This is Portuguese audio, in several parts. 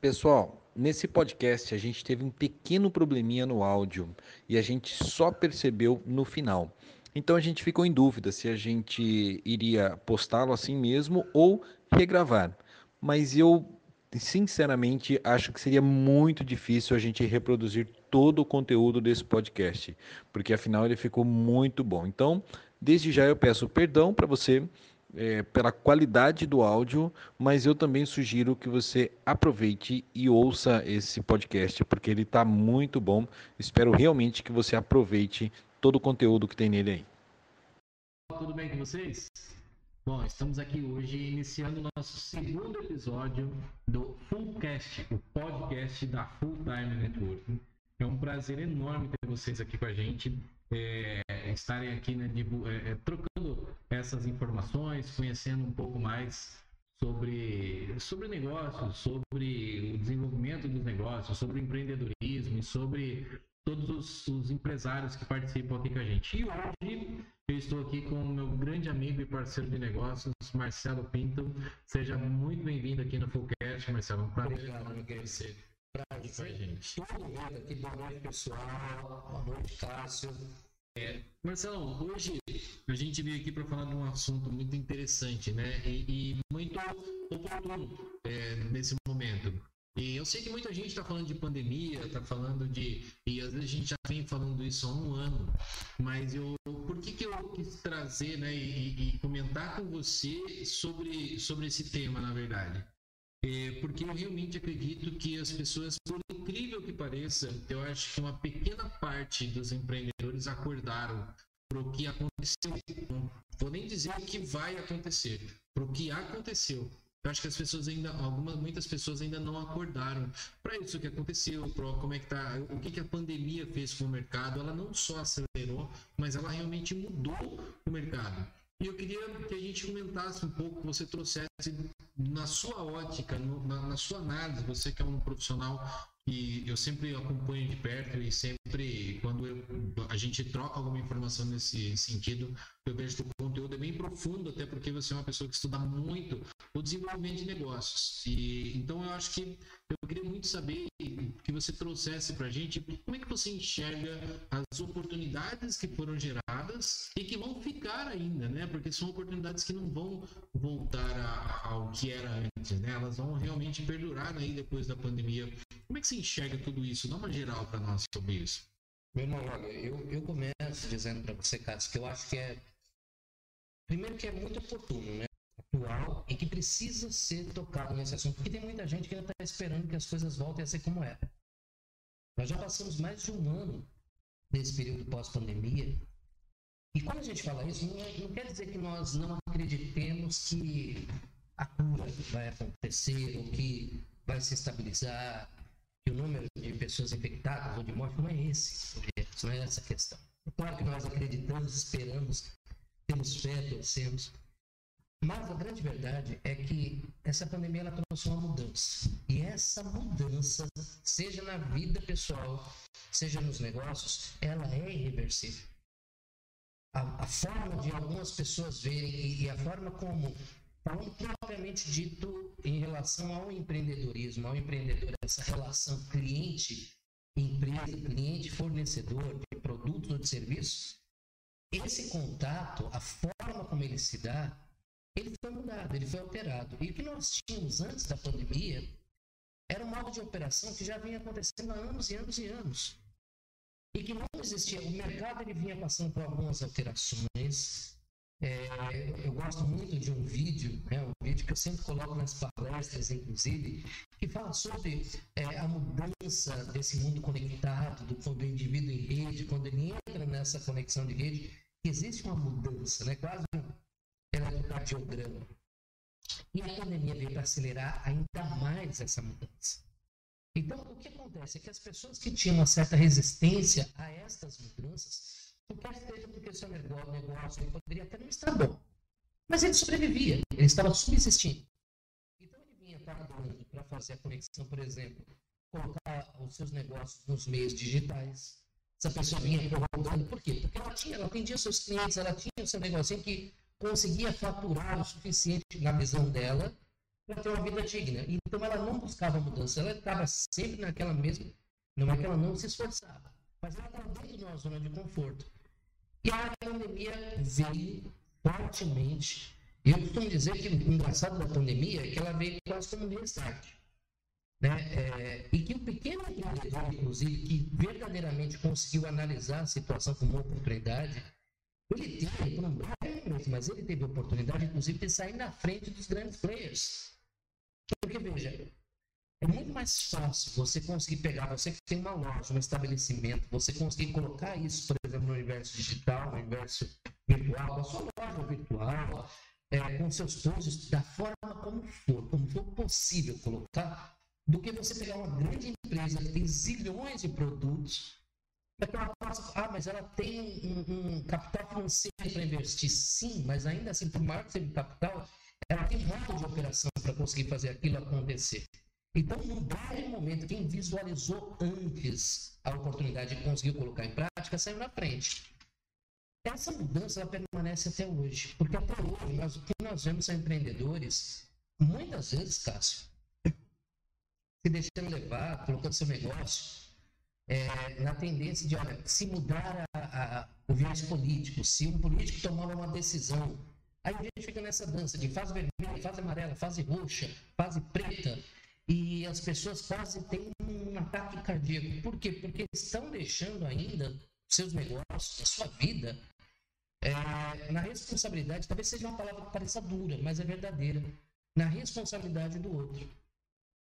Pessoal, nesse podcast a gente teve um pequeno probleminha no áudio e a gente só percebeu no final. Então a gente ficou em dúvida se a gente iria postá-lo assim mesmo ou regravar. Mas eu sinceramente acho que seria muito difícil a gente reproduzir todo o conteúdo desse podcast, porque afinal ele ficou muito bom. Então, desde já eu peço perdão para você é, pela qualidade do áudio, mas eu também sugiro que você aproveite e ouça esse podcast, porque ele está muito bom. Espero realmente que você aproveite todo o conteúdo que tem nele aí. Tudo bem com vocês? Bom, estamos aqui hoje iniciando o nosso segundo episódio do Fullcast, o podcast da Full Time Network. É um prazer enorme ter vocês aqui com a gente é, estarem aqui né, de, é, é, trocando essas informações, conhecendo um pouco mais sobre, sobre negócios, sobre o desenvolvimento dos negócios, sobre empreendedorismo e sobre todos os, os, empresários que participam aqui com a gente. E hoje eu estou aqui com o meu grande amigo e parceiro de negócios, Marcelo Pinto. Seja muito bem-vindo aqui no Fullcast, Marcelo. Um prazer Obrigado, querido. Todo mundo aqui, boa noite, pessoal. Boa noite, Cássio. É, Marcelo, hoje a gente veio aqui para falar de um assunto muito interessante, né? E, e muito oportuno é, nesse momento. E eu sei que muita gente está falando de pandemia, está falando de. E às vezes a gente já vem falando isso há um ano. Mas eu. Por que, que eu quis trazer né, e, e comentar com você sobre, sobre esse tema, na verdade? É, porque eu realmente acredito que as pessoas, por incrível que pareça, eu acho que uma pequena parte dos empreendedores acordaram para o que aconteceu. Não vou nem dizer o que vai acontecer, para o que aconteceu. Eu acho que as pessoas ainda, algumas, muitas pessoas ainda não acordaram para isso que aconteceu, para como é que tá, o que, que a pandemia fez com o mercado. Ela não só acelerou, mas ela realmente mudou o mercado. E eu queria que a gente comentasse um pouco, que você trouxesse na sua ótica, no, na, na, sua análise, você que é um profissional que eu sempre acompanho de perto e sempre, quando eu, a gente troca alguma informação nesse sentido, eu vejo que o conteúdo é bem profundo, até porque você é uma pessoa que estuda muito o desenvolvimento de negócios. E, então eu acho que eu queria muito saber que você trouxesse para a gente como é que você enxerga as oportunidades que foram geradas e que vão ficar ainda, né? Porque são oportunidades que não vão voltar a, ao que era antes, né? Elas vão realmente perdurar aí depois da pandemia. Como é que você enxerga tudo isso? Dá uma geral para nós sobre isso. Meu irmão, olha, eu, eu começo dizendo para você, Cássio, que eu acho que é. Primeiro, que é muito oportuno, né? atual e que precisa ser tocado nesse assunto, porque tem muita gente que ainda está esperando que as coisas voltem a ser como era. Nós já passamos mais de um ano nesse período pós-pandemia, e quando a gente fala isso, não, é, não, quer dizer que nós não acreditemos que a cura vai acontecer ou que vai se estabilizar, que o número de pessoas infectadas ou de mortes não é esse, não é essa a questão. É claro que nós acreditamos, esperamos, temos fé, torcemos, mas a grande verdade é que essa pandemia ela trouxe uma mudança. E essa mudança, seja na vida pessoal, seja nos negócios, ela é irreversível. A, a forma de algumas pessoas verem e, e a forma como, falando propriamente dito em relação ao empreendedorismo, ao empreendedor, essa relação cliente-empresa, cliente-fornecedor de produtos ou de serviços, esse contato, a forma como ele se dá, ele foi mudado, ele foi alterado. E o que nós tínhamos antes da pandemia era um modo de operação que já vinha acontecendo há anos e anos e anos. E que não existia. O mercado ele vinha passando por algumas alterações. É, eu gosto muito de um vídeo, né, um vídeo que eu sempre coloco nas palestras, inclusive, que fala sobre é, a mudança desse mundo conectado, do, do indivíduo em rede, quando ele entra nessa conexão de rede, existe uma mudança, né, quase um eletrocardiograma. E a pandemia veio para acelerar ainda mais essa mudança. Então, o que acontece é que as pessoas que tinham uma certa resistência a estas mudanças, quer seja porque seu negócio ele poderia até não estar bom, mas ele sobrevivia, ele estava subsistindo. Então, ele vinha pagando para fazer a conexão, por exemplo, colocar os seus negócios nos meios digitais. Essa pessoa vinha rodando, por quê? Porque ela tinha, ela atendia seus clientes, ela tinha o seu negocinho que conseguia faturar o suficiente na visão dela para ter uma vida digna. Então ela não buscava mudança, ela estava sempre naquela mesma. Não é que ela não se esforçava, mas ela estava dentro de uma zona de conforto. E a pandemia veio fortemente. Eu costumo dizer que o engraçado da pandemia é que ela veio quase como um restart. Né? É, e que o pequeno empreendedor, inclusive, que verdadeiramente conseguiu analisar a situação como uma oportunidade, ele teve, momento, mas ele teve a oportunidade, inclusive, de sair na frente dos grandes players. Porque, veja, é muito mais fácil você conseguir pegar, você que tem uma loja, um estabelecimento, você conseguir colocar isso, exemplo, no universo digital, no universo virtual, a sua loja virtual, é, com seus posts, da forma como for, como for possível colocar, do que você pegar uma grande empresa que tem zilhões de produtos, é que ela possa, ah, mas ela tem um, um capital financeiro para investir, sim, mas ainda assim, por maior que seja o capital, ela tem um de operação para conseguir fazer aquilo acontecer. Então, breve momento, quem visualizou antes a oportunidade e conseguiu colocar em prática, saiu na frente. Essa mudança permanece até hoje, porque até hoje nós, o que nós vemos são empreendedores, muitas vezes, Cássio, se deixando levar, colocando seu negócio é, na tendência de, olha, se mudar a, a, o viés político, se um político tomar uma decisão, aí a gente fica nessa dança de fase vermelha, fase amarela, fase roxa, fase preta, e as pessoas quase têm um ataque cardíaco. Por quê? Porque estão deixando ainda seus negócios, a sua vida, é, na responsabilidade, talvez seja uma palavra que pareça dura, mas é verdadeira, na responsabilidade do outro.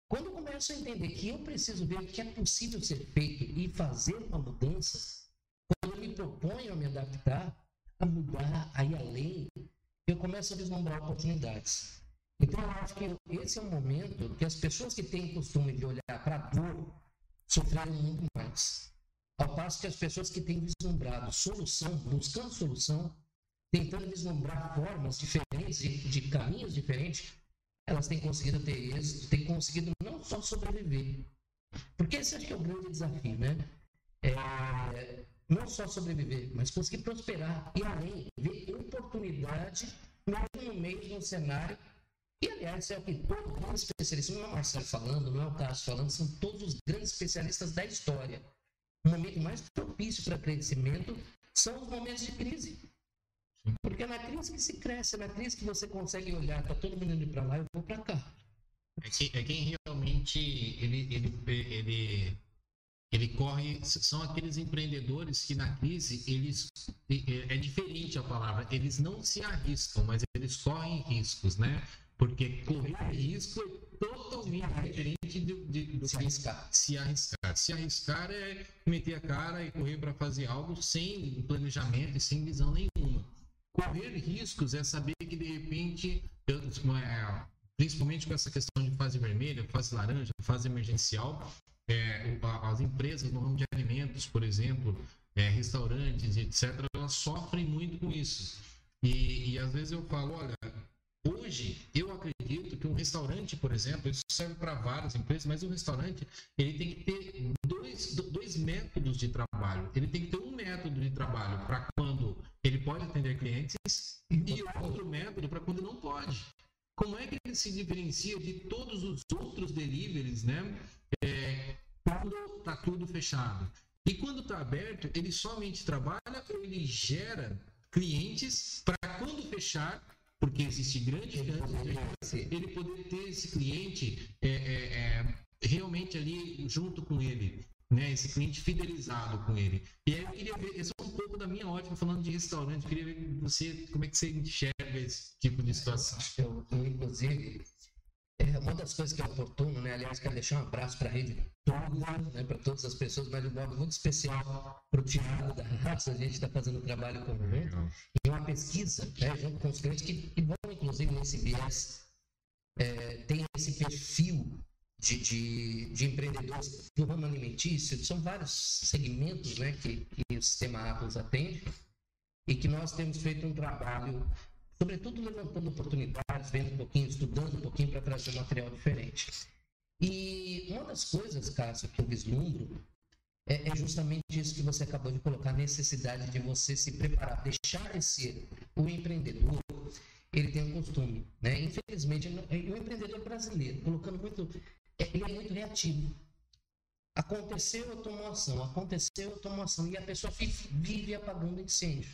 Quando eu começo a entender que eu preciso ver o que é possível ser feito e fazer uma mudança, quando eu me proponho a me adaptar, a mudar, a ir além, eu começo a vislumbrar oportunidades. Então, eu acho que esse é um momento que as pessoas que têm costume de olhar para a dor sofreram muito mais. Ao passo que as pessoas que têm vislumbrado solução, buscando solução, tentando vislumbrar formas diferentes, de, de caminhos diferentes, elas têm conseguido ter êxito, têm conseguido não só sobreviver. Porque esse acho que é o grande desafio, né? É, não só sobreviver, mas conseguir prosperar e além, ver oportunidade mesmo no meio de um cenário. E aliás, é o que todo grande especialista, não é o Marcelo falando, não é o Cássio falando, são todos os grandes especialistas da história. O momento mais propício para crescimento são os momentos de crise. Porque é na crise que se cresce, é na crise que você consegue olhar, tá todo mundo indo para lá, eu vou para cá. É, que, é quem realmente ele, ele, ele, ele corre, são aqueles empreendedores que na crise eles é, é diferente a palavra, eles não se arriscam, mas eles correm riscos, né? Porque correr risco é totalmente diferente de, se arriscar. Se arriscar. Se arriscar é meter a cara e correr para fazer algo sem planejamento e sem visão nenhuma. Correr riscos é saber que de repente, é, principalmente com essa questão de fase vermelha, fase laranja, fase emergencial, é, as empresas no ramo de alimentos, por exemplo, é, restaurantes, etc., elas sofrem muito com isso. E, e às vezes eu falo, olha, hoje eu acredito que um restaurante, por exemplo, isso serve para várias empresas, mas um restaurante ele tem que ter dois, dois métodos de trabalho. Ele tem que ter um método de trabalho para quando ele pode atender clientes e outro método para quando não pode. Como é que ele se diferencia de todos os outros deliveries, né? É, quando está tudo fechado. E quando está aberto, ele somente trabalha ou ele gera clientes para quando fechar, porque existe grande chance de ele poder ter esse cliente é, é, é, realmente ali junto com ele né, esse cliente fidelizado com ele. E aí eu queria ver, esse é um pouco da minha ótica falando de restaurante, eu queria ver você, como é que você enxerga esse tipo de situação. Eu, eu inclusive, é uma das coisas que é oportuno, né, aliás, quero deixar um abraço para a rede toda, né, para todas as pessoas, mas um modo muito especial para o Tiago da Raça, a gente está fazendo um trabalho conjunto, e uma pesquisa, né, junto com os clientes que, que vão, inclusive, nesse viés, é, tem esse perfil de, de, de, empreendedores do ramo alimentício, são vários segmentos né, que, que o sistema Atlas atende e que nós temos feito um trabalho, sobretudo levantando oportunidades, vendo um pouquinho, estudando um pouquinho para trazer um material diferente. E uma das coisas, Cássio, que eu vislumbro é, é, justamente isso que você acabou de colocar, a necessidade de você se preparar, deixar de ser o empreendedor ele tem um costume, né? Infelizmente, o empreendedor brasileiro, colocando muito, é, ele é muito reativo. Aconteceu, eu tomo ação. Aconteceu, eu tomo ação. E a pessoa vive apagando incêndio.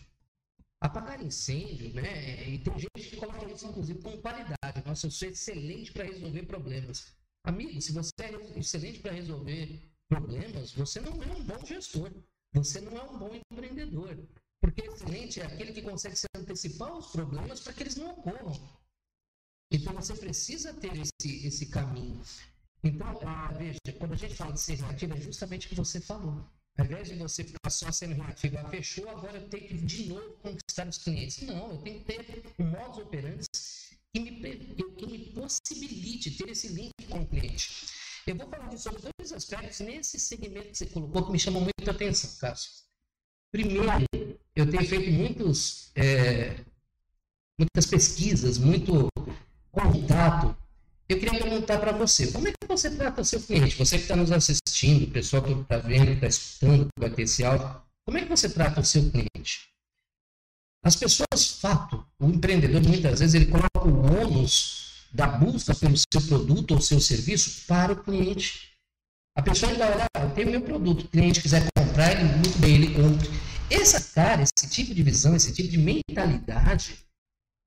Apagar incêndio, né? E tem gente que coloca isso, inclusive, com qualidade. Nossa, eu sou excelente para resolver problemas. Amigo, se você é excelente para resolver problemas, você não é um bom gestor. Você não é um bom empreendedor. Porque excelente é aquele que consegue se antecipar aos problemas para que eles não ocorram. Então você precisa ter esse, esse caminho. Então, ah, veja, quando a gente fala de ser reativo, é justamente o que você falou. Ao invés de você ficar só sendo reativo, ah, fechou, agora eu tenho que de novo conquistar os clientes. Não, eu tenho que ter um modus operandi que me, que me possibilite ter esse link com o cliente. Eu vou falar sobre dois aspectos nesse segmento que você colocou que me chamam muito a atenção, Cássio. Primeiro, eu tenho feito muitos, é, muitas pesquisas, muito contato. Eu queria perguntar para você, como é que você trata o seu cliente? Você que está nos assistindo, o pessoal que está vendo, está escutando, vai ter esse áudio, como é que você trata o seu cliente? As pessoas, fato, o empreendedor muitas vezes ele coloca o ônus da busca pelo seu produto ou seu serviço para o cliente. A pessoa ainda olha, ah, eu tenho meu produto, o cliente quiser comprar, ele muito bem, ele compra. Essa cara, esse tipo de visão, esse tipo de mentalidade,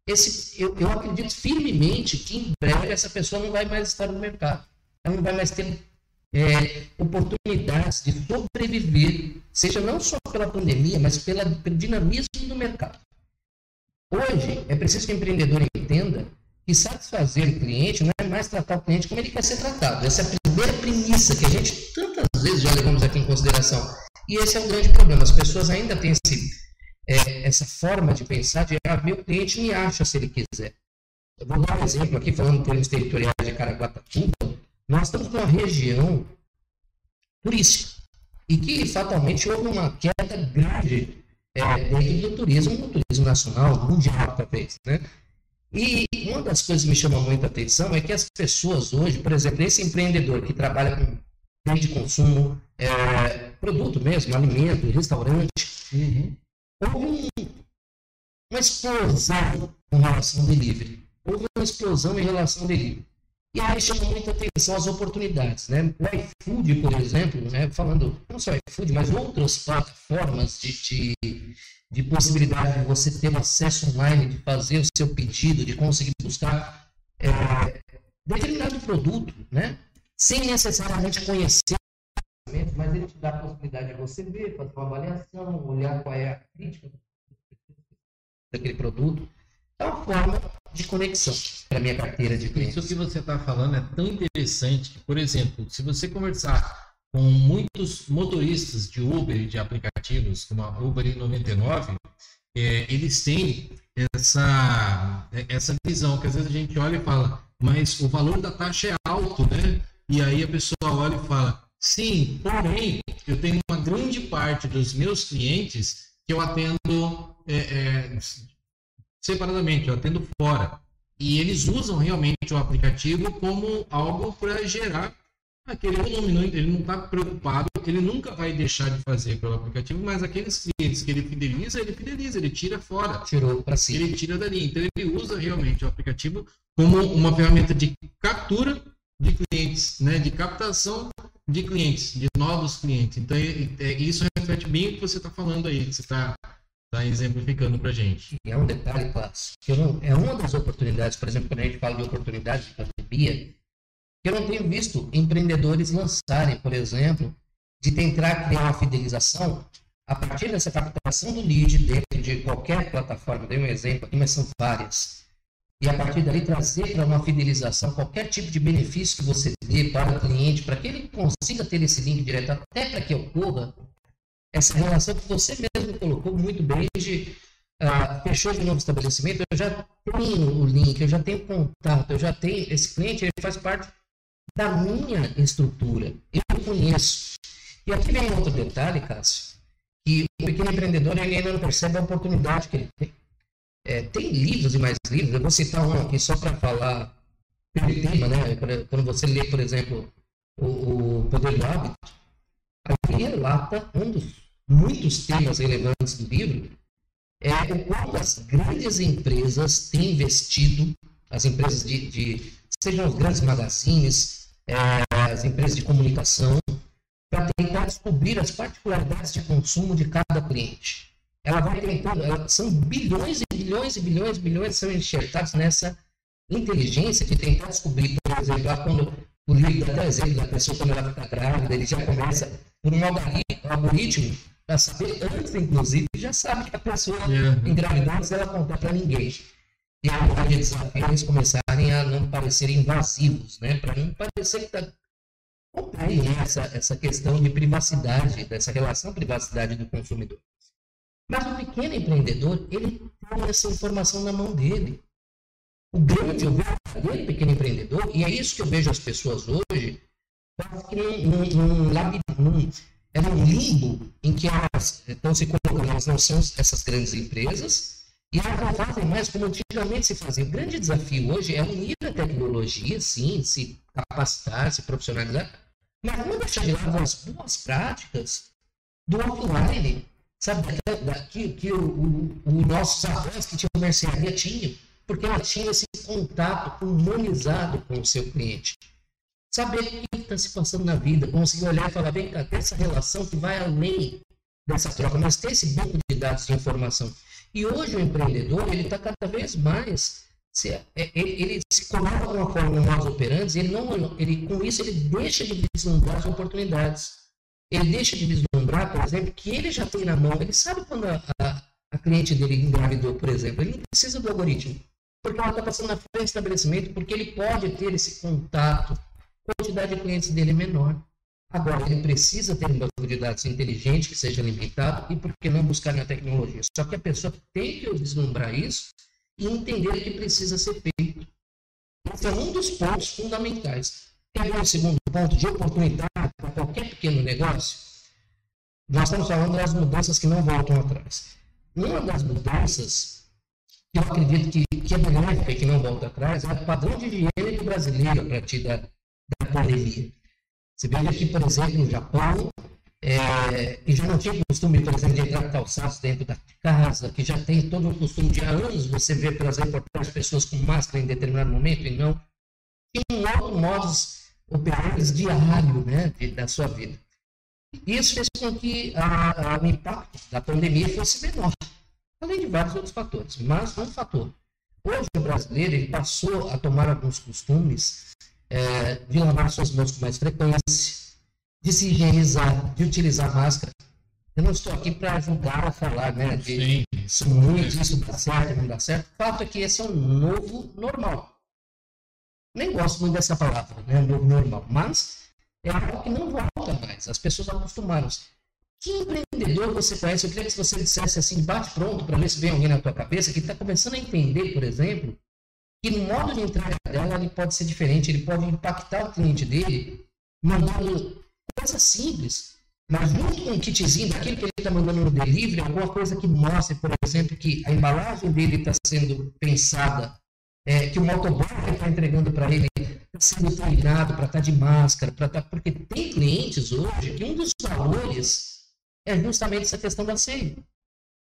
esse, eu, eu acredito firmemente que em breve essa pessoa não vai mais estar no mercado. Ela não vai mais ter é, oportunidades de sobreviver, seja não só pela pandemia, mas pela, pelo dinamismo do mercado. Hoje, é preciso que o empreendedor entenda que satisfazer o cliente não é mais tratar o cliente como ele quer ser tratado. Essa é a primeira premissa que a gente tantas vezes já levamos aqui em consideração. E esse é o grande problema. As pessoas ainda têm esse, é, essa forma de pensar de ah, meu cliente me acha se ele quiser. Eu vou dar um exemplo aqui, falando em termos territoriais de Caraguatatuba. Nós estamos numa região turística e que fatalmente houve uma queda grande é, dentro do turismo, no turismo nacional, mundial talvez, né? E uma das coisas que me chama muita atenção é que as pessoas hoje, por exemplo, esse empreendedor que trabalha com bem de consumo, é, produto mesmo, alimento, restaurante, uhum. houve um, uma explosão em relação ao delivery. Houve uma explosão em relação ao delivery. E aí chama muita atenção as oportunidades. Né? O iFood, por exemplo, né? falando não só iFood, mas outras plataformas de, de de possibilidade de você ter um acesso online, de fazer o seu pedido, de conseguir buscar é, determinado produto, né? sem necessariamente conhecer, mas ele te dá a possibilidade de você ver, fazer uma avaliação, olhar qual é a crítica daquele produto. É uma forma de conexão para minha carteira de clientes. Isso que você está falando é tão interessante que, por exemplo, se você conversar com muitos motoristas de Uber e de aplicativos, como a Uber e 99, é, eles têm essa, essa visão, que às vezes a gente olha e fala, mas o valor da taxa é alto, né? E aí a pessoa olha e fala, sim, porém, eu tenho uma grande parte dos meus clientes que eu atendo é, é, separadamente, eu atendo fora. E eles usam realmente o aplicativo como algo para gerar aquele volume, ele não está preocupado, ele nunca vai deixar de fazer pelo aplicativo, mas aqueles clientes que ele fideliza, ele fideliza, ele tira fora. Tirou para si. Ele tira dali. Então ele usa realmente o aplicativo como uma ferramenta de captura de clientes, né, de captação de clientes, de novos clientes. Então é, é, isso reflete bem o que você está falando aí, que você está tá exemplificando para gente. É um detalhe, Clássico, é uma das oportunidades, por exemplo, quando a gente fala de oportunidade de pandemia, eu não tenho visto empreendedores lançarem, por exemplo, de tentar criar uma fidelização a partir dessa captação do lead dentro de qualquer plataforma. Dei um exemplo aqui, mas são várias. E a partir dali trazer para uma fidelização qualquer tipo de benefício que você dê para o cliente, para que ele consiga ter esse link direto, até para que ocorra essa relação que você mesmo colocou muito bem de uh, fechou de novo estabelecimento, eu já tenho o link, eu já tenho contato, eu já tenho esse cliente, ele faz parte da minha estrutura. Eu conheço. E aqui vem outro detalhe, Cássio, que o pequeno empreendedor ele ainda não percebe a oportunidade que ele tem. É, tem livros e mais livros, eu vou citar um aqui só para falar pelo tema, né? Quando você lê, por exemplo, o, o Poder do Hábito, aqui relata um dos muitos temas relevantes do livro, é o quanto as grandes empresas têm investido, as empresas de, de sejam os grandes magazines, é, as empresas de comunicação, para tentar descobrir as particularidades de consumo de cada cliente. Ela vai tentando, ela, são bilhões e bilhões e bilhões e bilhões são enxertados nessa inteligência de tentar descobrir, por exemplo, quando o livro dá exemplo da pessoa quando ela fica grávida, ele já começa por um algoritmo para saber antes, inclusive, já sabe que a pessoa uhum. engravidou se ela contar para ninguém. E aí o grande desafio é eles começarem a não parecerem invasivos, né? Para não parecer que está compreende essa, essa questão de privacidade, dessa relação privacidade do consumidor. Mas o pequeno empreendedor, ele tem essa informação na mão dele. O grande, o verdadeiro pequeno empreendedor, e é isso que eu vejo as pessoas hoje, quase que num, num, num, é um limbo em que elas estão se colocando, elas não são essas grandes empresas, e elas não fazem mais como antigamente se fazia. O grande desafio hoje é unir a tecnologia, sim, se capacitar, se profissionalizar, mas não deixar de lado as boas práticas do offline, sabe? Daqui que o, o, o nossos avós que tinham mercearia tinham, porque ela tinha esse contato humanizado com o seu cliente. Saber o que está se passando na vida, conseguir olhar e falar, vem cá, tem essa relação que vai além dessa troca, mas tem esse banco de dados de informação. E hoje o empreendedor, ele está cada vez mais, se, é, ele, ele, se coloca uma forma no operandi, ele não, ele, com isso ele deixa de vislumbrar as oportunidades. Ele deixa de vislumbrar, por exemplo, que ele já tem na mão, ele sabe quando a, a, a cliente dele engravidou, por exemplo, ele não precisa do algoritmo porque ela está passando na frente do estabelecimento, porque ele pode ter esse contato, a quantidade de clientes dele é menor. Agora, ele precisa ter um banco de dados inteligente, que seja limitado, e por que não buscar na tecnologia? Só que a pessoa tem que vislumbrar isso e entender que precisa ser feito. Esse é um dos pontos fundamentais. Quer ver o segundo ponto de oportunidade para qualquer pequeno negócio? Nós estamos falando das mudanças que não voltam atrás. Uma das mudanças eu acredito que, que é benéfica e que não volta atrás, é o padrão de higiene brasileiro a partir da, da pandemia. Você vê aqui, por exemplo, no Japão, é, que já não tinha costume, por exemplo, de entrar calçados dentro da casa, que já tem todo o costume de há anos você vê pelas reportagens pessoas com máscara em determinado momento e não. Um outro modus operandi diário né, da sua vida. Isso fez com que a, a, o impacto da pandemia fosse menor além de vários outros fatores. Mas um fator. Hoje o brasileiro ele passou a tomar alguns costumes é, de lavar suas mãos com mais frequência, de se higienizar, de utilizar máscara. Eu não estou aqui para ajudar a falar, né, de isso muito, isso dá certo, não dá certo. O fato é que esse é um novo normal. Nem gosto muito dessa palavra, né, novo normal, mas é algo que não volta mais. As pessoas acostumaram-se. Que empreendedor você conhece? Eu queria que você dissesse assim, bate pronto, para ver se vem alguém na tua cabeça que está começando a entender, por exemplo, que no modo de entrega dela ele pode ser diferente, ele pode impactar o cliente dele, mandando coisas simples, mas junto com um kitzinho daquilo que ele está mandando no delivery, alguma coisa que mostre, por exemplo, que a embalagem dele está sendo pensada, é, que o motoboy que está entregando para ele está sendo treinado para estar tá de máscara, para tá, porque tem clientes hoje que um dos valores é justamente essa questão da senha.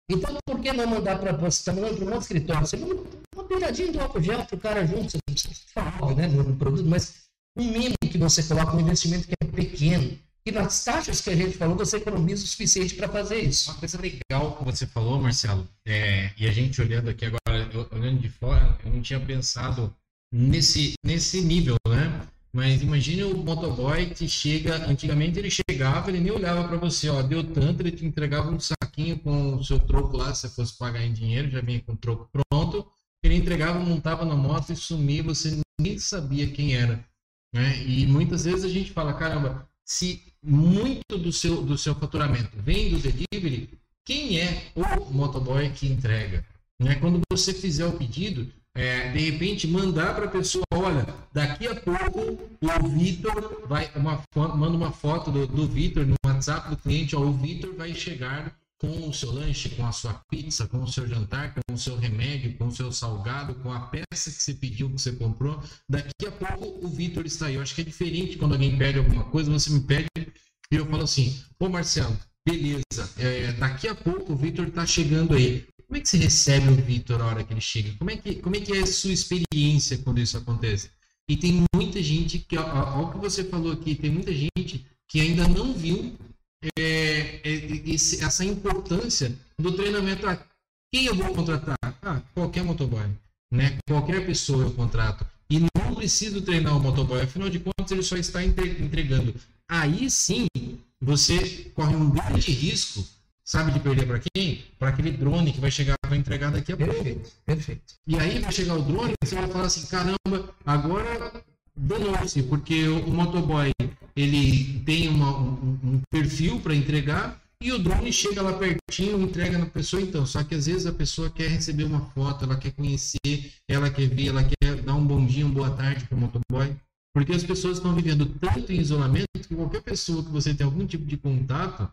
Então, por que não mandar para você? Está mandando para um outro escritório? Você manda uma piradinha de álcool gel para o cara junto. Você não precisa falar né, no produto, mas um mínimo que você coloca um investimento que é pequeno. E nas taxas que a gente falou, você economiza o suficiente para fazer isso. Uma coisa legal que você falou, Marcelo, é, e a gente olhando aqui agora, olhando de fora, eu não tinha pensado nesse, nesse nível, né? Mas imagine o motoboy que chega, antigamente ele chegava, ele nem olhava para você, ó, deu tanto, ele te entregava um saquinho com o seu troco lá, se fosse pagar em dinheiro, já vinha com o troco pronto, ele entregava, montava na moto e sumia, você nem sabia quem era. Né? E muitas vezes a gente fala, caramba, se muito do seu, do seu faturamento vem do delivery, quem é o motoboy que entrega? Né? Quando você fizer o pedido, é, de repente mandar para a pessoa, olha, daqui a pouco o Vitor vai uma manda uma foto do, do Vitor no WhatsApp do cliente, ó, o Vitor vai chegar com o seu lanche, com a sua pizza, com o seu jantar, com o seu remédio, com o seu salgado, com a peça que você pediu, que você comprou. Daqui a pouco o Vitor está aí. Eu acho que é diferente quando alguém pede alguma coisa, você me pede e eu falo assim, ô Marcelo, beleza, é, daqui a pouco o Vitor está chegando aí como é que você recebe o Vitor na hora que ele chega? Como é que, como é, que é a sua experiência quando isso acontece? E tem muita gente que, ao que você falou aqui, tem muita gente que ainda não viu é, esse, essa importância do treinamento. Ah, quem eu vou contratar? Ah, qualquer motoboy. Né? Qualquer pessoa eu contrato. E não preciso treinar o motoboy, afinal de contas ele só está entregando. Aí sim, você corre um grande risco, sabe de perder para quem? Para aquele drone que vai chegar para entregar daqui a pouco. Perfeito, perfeito. E aí vai chegar o drone e você vai falar assim, caramba, agora danou-se, porque o, o motoboy ele tem uma, um, um perfil para entregar e o drone chega lá pertinho, entrega na pessoa, então. Só que às vezes a pessoa quer receber uma foto, ela quer conhecer, ela quer ver, ela quer dar um bom dia, uma boa tarde para o motoboy. Porque as pessoas estão vivendo tanto em isolamento que qualquer pessoa que você tem algum tipo de contato,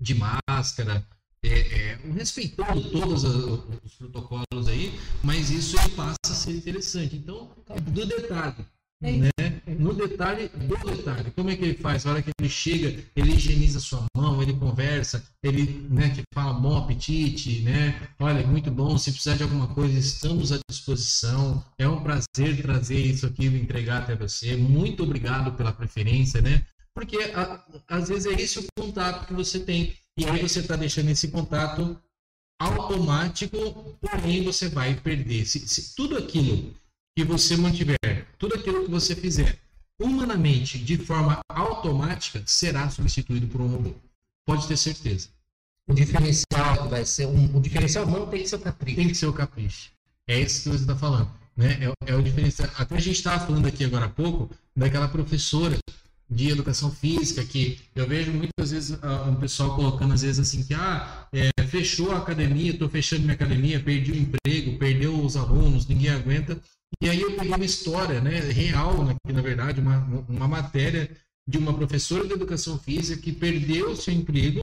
de máscara, é, é, respeitando todos os protocolos aí, mas isso passa a ser interessante. Então, do detalhe. Né? No detalhe do detalhe. Como é que ele faz? Na hora que ele chega, ele higieniza sua mão, ele conversa, ele né, fala bom apetite, né? Olha, muito bom, se precisar de alguma coisa, estamos à disposição. É um prazer trazer isso aqui e entregar até você. Muito obrigado pela preferência, né? Porque a, às vezes é esse o contato que você tem. E aí você está deixando esse contato automático, porém você vai perder. Se, se tudo aquilo que você mantiver, tudo aquilo que você fizer humanamente, de forma automática, será substituído por um robô. Pode ter certeza. O diferencial vai ser um, o diferencial humano tem que ser o capricho. Tem que ser o capricho. É isso que você está falando. Né? É, é, o diferencial. Até a gente estava falando aqui agora há pouco daquela professora de educação física que eu vejo muitas vezes uh, um pessoal colocando às vezes assim que ah é, fechou a academia, estou fechando minha academia, perdi o emprego, perdeu os alunos, ninguém aguenta e aí eu peguei uma história né, real, né, na verdade, uma, uma matéria de uma professora de educação física que perdeu seu emprego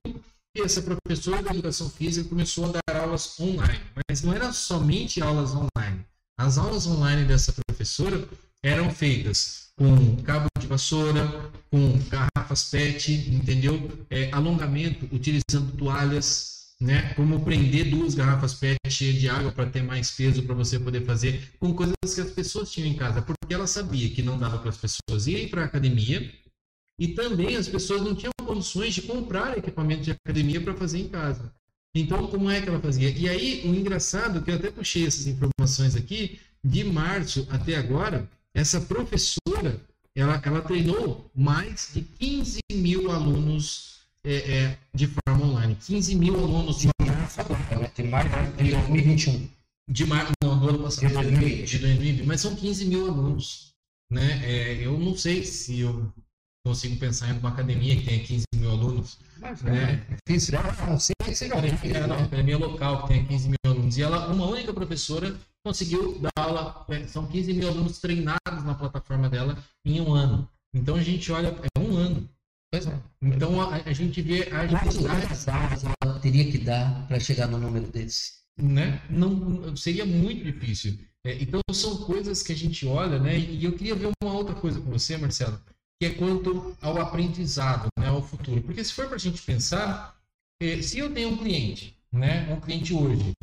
e essa professora de educação física começou a dar aulas online. Mas não eram somente aulas online. As aulas online dessa professora eram feitas com cabo de vassoura, com garrafas PET, entendeu? É, alongamento utilizando toalhas, né? Como prender duas garrafas PET cheias de água para ter mais peso para você poder fazer com coisas que as pessoas tinham em casa, porque ela sabia que não dava para as pessoas irem para a academia e também as pessoas não tinham condições de comprar equipamento de academia para fazer em casa. Então, como é que ela fazia? E aí, o engraçado, que eu até puxei essas informações aqui, de março até agora, essa professora, ela, ela treinou mais de 15 mil alunos é, é, de forma online. 15 mil alunos de março agora, de março de 2021. De março, não, do ano passado. De 2020. De 2020. Mas são 15 mil alunos. Né? É, eu não sei se eu consigo pensar em uma academia que tenha 15 mil alunos. Mas, né? é não academia local que tenha 15 mil alunos. E ela, uma única professora, conseguiu dar aula. É, são 15 mil alunos treinados na plataforma dela em um ano. Então a gente olha, é um ano. Pois é. Então a, a gente vê a aulas ela teria que dar para chegar no número desse? Né? Não, seria muito difícil. É, então são coisas que a gente olha, né? E eu queria ver uma outra coisa com você, Marcelo, que é quanto ao aprendizado, né? Ao futuro. Porque se for para a gente pensar, é, se eu tenho um cliente, né? Um cliente hoje,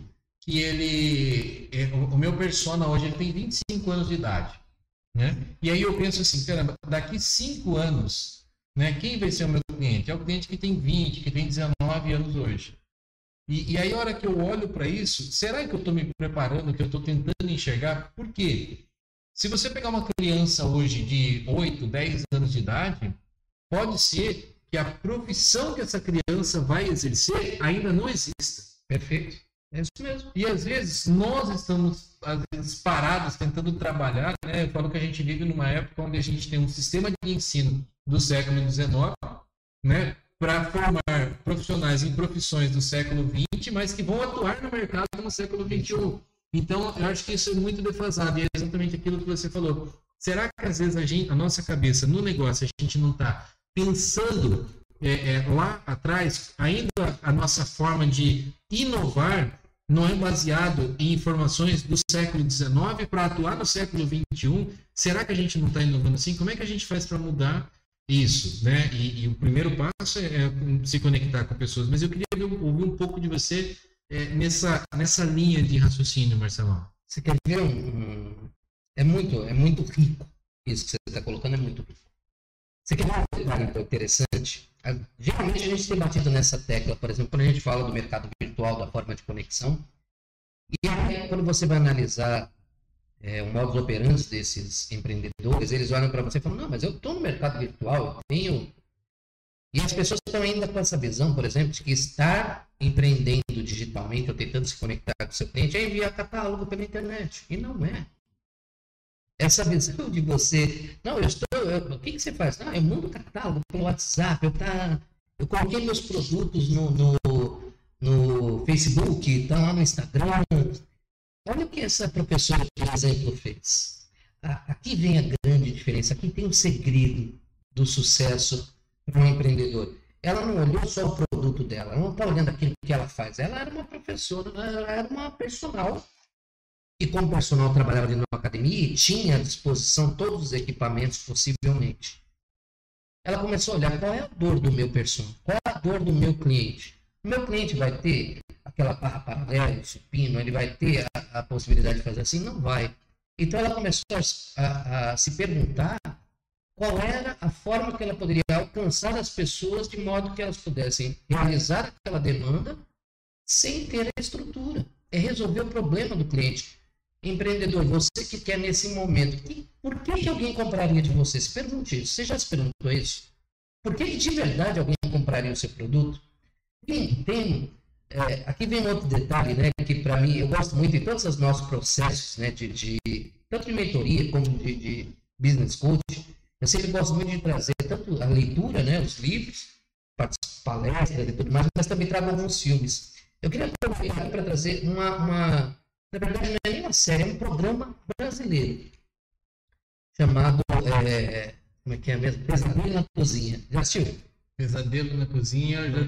que ele, é, o meu persona hoje ele tem 25 anos de idade, né? E aí eu penso assim, caramba, daqui cinco anos né? Quem vai ser o meu cliente? É o cliente que tem 20, que tem 19 anos hoje. E, e aí, a hora que eu olho para isso, será que eu estou me preparando, que eu estou tentando enxergar? Por quê? Se você pegar uma criança hoje de 8, 10 anos de idade, pode ser que a profissão que essa criança vai exercer ainda não exista. Perfeito. É isso mesmo. E às vezes nós estamos às vezes, parados tentando trabalhar, né? Eu falo que a gente vive numa época onde a gente tem um sistema de ensino do século XIX, né? Para formar profissionais em profissões do século XX, mas que vão atuar no mercado no século XXI. Então, eu acho que isso é muito defasado. E é exatamente aquilo que você falou. Será que às vezes a, gente, a nossa cabeça no negócio a gente não está pensando é, é, lá atrás, ainda a nossa forma de inovar não é baseado em informações do século XIX para atuar no século XXI? Será que a gente não está inovando assim? Como é que a gente faz para mudar isso? Né? E, e, o primeiro passo é, é, se conectar com pessoas. Mas eu queria ouvir um pouco de você é, nessa, nessa linha de raciocínio, Marcelão. Você quer ver um, é muito, é muito rico. Isso que você está colocando é muito rico. Você quer ver um detalhe interessante? Geralmente a gente tem batido nessa tecla, por exemplo, quando a gente fala do mercado virtual, da forma de conexão. E aí, quando você vai analisar é, o modus operandi desses empreendedores, eles olham para você e falam: Não, mas eu estou no mercado virtual, eu tenho. E as pessoas estão ainda com essa visão, por exemplo, de que estar empreendendo digitalmente ou tentando se conectar com o seu cliente é enviar catálogo pela internet. E não é. Essa visão de você, não, eu estou, eu, o que, que você faz? Não, eu mando catálogo pelo WhatsApp, eu, tá, eu coloquei meus produtos no, no, no Facebook, está lá no Instagram. Olha o que essa professora, por exemplo, fez. Aqui vem a grande diferença, aqui tem o um segredo do sucesso para um empreendedor. Ela não olhou só o produto dela, ela não está olhando aquilo que ela faz. Ela era uma professora, ela era uma personal e como personal trabalhava de uma academia e tinha à disposição todos os equipamentos possivelmente. Ela começou a olhar qual é a dor do meu personal, qual é a dor do meu cliente. O meu cliente vai ter aquela barra paralela, o supino, ele vai ter a, a, possibilidade de fazer assim? Não vai. Então ela começou a, a, se perguntar qual era a forma que ela poderia alcançar as pessoas de modo que elas pudessem realizar aquela demanda sem ter a estrutura. É resolver o problema do cliente. Empreendedor, você que quer nesse momento, que, por que, alguém compraria de você? Se pergunte isso. Você já se perguntou isso? Por que, de verdade alguém compraria o seu produto? Tem, tem é, aqui vem outro detalhe, né, que para mim, eu gosto muito de todos os nossos processos, né, de, de tanto de mentoria como de, de business coach, eu sempre gosto muito de trazer tanto a leitura, né, os livros, palestras e tudo mais, mas também trago alguns filmes. Eu queria aproveitar para trazer uma, uma na verdade, não é nem uma série, é um programa brasileiro chamado. É, como é que é mesmo? Pesadelo na Cozinha. Já assistiu? Pesadelo na Cozinha, eu,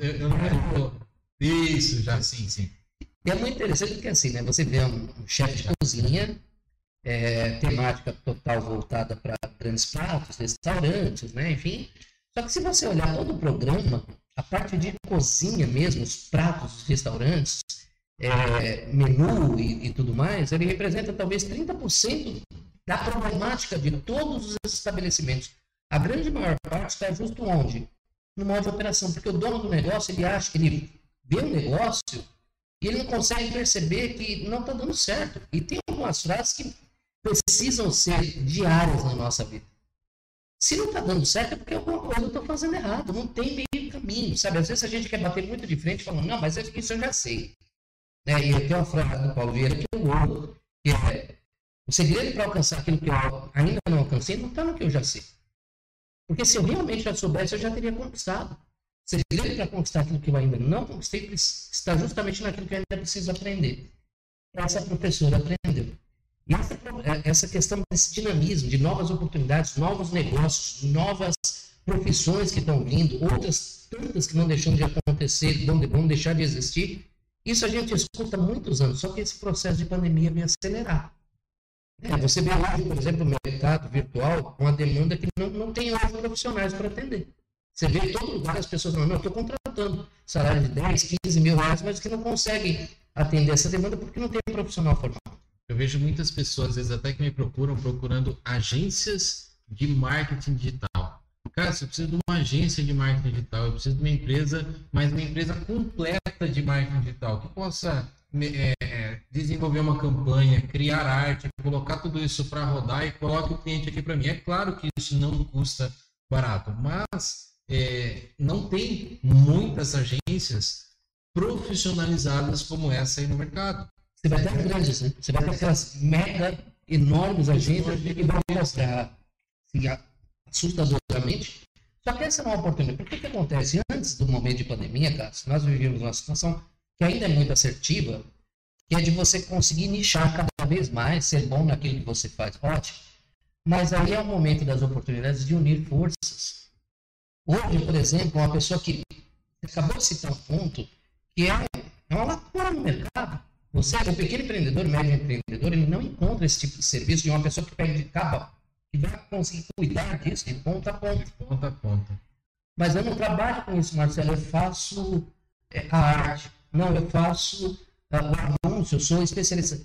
eu, eu não Isso, já, sim, sim. E é muito interessante porque assim, né? Você vê um, chefe de cozinha, é, temática total voltada para grandes pratos, restaurantes, né? Enfim. Só que se você olhar todo o programa, a parte de cozinha mesmo, os pratos, os restaurantes, é, menu e, e, tudo mais, ele representa talvez 30% da problemática de todos os estabelecimentos. A grande maior parte está justo onde? No modo de operação, porque o dono do negócio, ele acha que ele vê um negócio e ele não consegue perceber que não está dando certo. E tem algumas frases que precisam ser diárias na nossa vida. Se não está dando certo é porque alguma coisa eu estou fazendo errado, não tem meio caminho, sabe? Às vezes a gente quer bater muito de frente falando, não, mas isso eu já sei. Né? E aqui é uma frase do Paulo Vieira que eu amo, que é o segredo para alcançar aquilo que eu ainda não alcancei não está no que eu já sei. Porque se eu realmente já soubesse, eu já teria conquistado. Segredo para conquistar aquilo que eu ainda não conquistei está justamente naquilo que eu ainda preciso aprender. Essa professora aprendeu. Essa, é, essa questão desse dinamismo, de novas oportunidades, novos negócios, novas profissões que estão vindo, outras tantas que não deixam de acontecer, vão, deixar de existir, isso a gente escuta há muitos anos, só que esse processo de pandemia vem acelerar. É, você vê hoje, por exemplo, o mercado virtual, uma demanda que não, não tem hoje profissionais para atender. Você vê todo lugar as pessoas falando, não, eu estou contratando salário de 10, 15 mil reais, mas que não conseguem atender essa demanda porque não tem profissional formado. Eu vejo muitas pessoas, às vezes até que me procuram, procurando agências de marketing digital. Cara, você precisa de uma agência de marketing digital, eu preciso de uma empresa, mas uma empresa completa de marketing digital, que possa é, é, desenvolver uma campanha, criar arte, colocar tudo isso para rodar e coloque o cliente aqui para mim. É claro que isso não custa barato, mas é, não tem muitas agências profissionalizadas como essa aí no mercado. Você vai ter grandes, né? Você vai aquelas mega enormes agências que vão mostrar assustadoramente. Só que essa é uma oportunidade. Por que, que acontece? Antes do momento de pandemia, Cássio, nós vivíamos uma situação que ainda é muito assertiva, que é de você conseguir nichar cada vez mais, ser bom naquilo que você faz. Ótimo. Mas aí é o momento das oportunidades de unir forças. Hoje, por exemplo, uma pessoa que acabou de citar um ponto que é, é uma lacuna no mercado. Você, o pequeno empreendedor, o médio empreendedor, ele não encontra esse tipo de serviço de uma pessoa que pega de cabo que vai conseguir cuidar disso de ponta a ponta. De ponta a ponta. Mas eu não trabalho com isso, Marcelo. Eu faço é, a arte. não, eu faço uh, anúncio, eu sou especialista.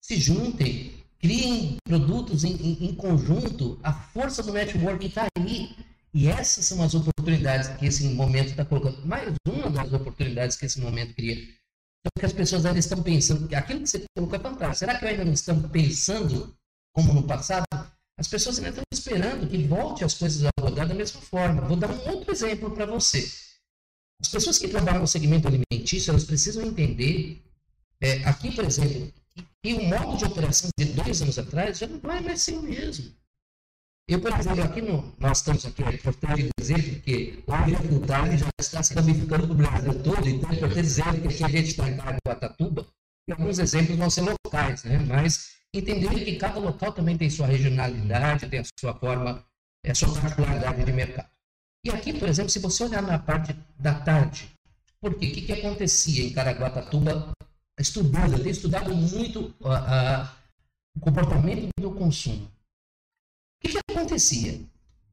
Se juntem, criem produtos em, em, em conjunto, a força do network está aí. E essas são as oportunidades que esse momento está colocando. Mais uma das oportunidades que esse momento cria. Só que as pessoas ainda estão pensando, aquilo que você colocou é fantástico. Será que ainda não estão pensando como no passado? As pessoas ainda estão esperando que volte as coisas a rodar da mesma forma. Vou dar um outro exemplo para você. As pessoas que trabalham no segmento alimentício, elas precisam entender, é, aqui, por exemplo, que o modo de operação de dois anos atrás já não vai mais ser o mesmo. Eu, por exemplo, aqui no, nós estamos aqui, é importante dizer que o agricultura já está se ramificando para o Brasil todo, então é importante dizer que aqui a gente está em Caraguatatuba, e alguns exemplos vão ser locais, né? mas entender que cada local também tem sua regionalidade, tem a sua forma, a sua particularidade de mercado. E aqui, por exemplo, se você olhar na parte da tarde, por quê? O que, que acontecia em Caraguatatuba estudando, eu tenho estudado muito uh, uh, o comportamento do consumo. O que, que acontecia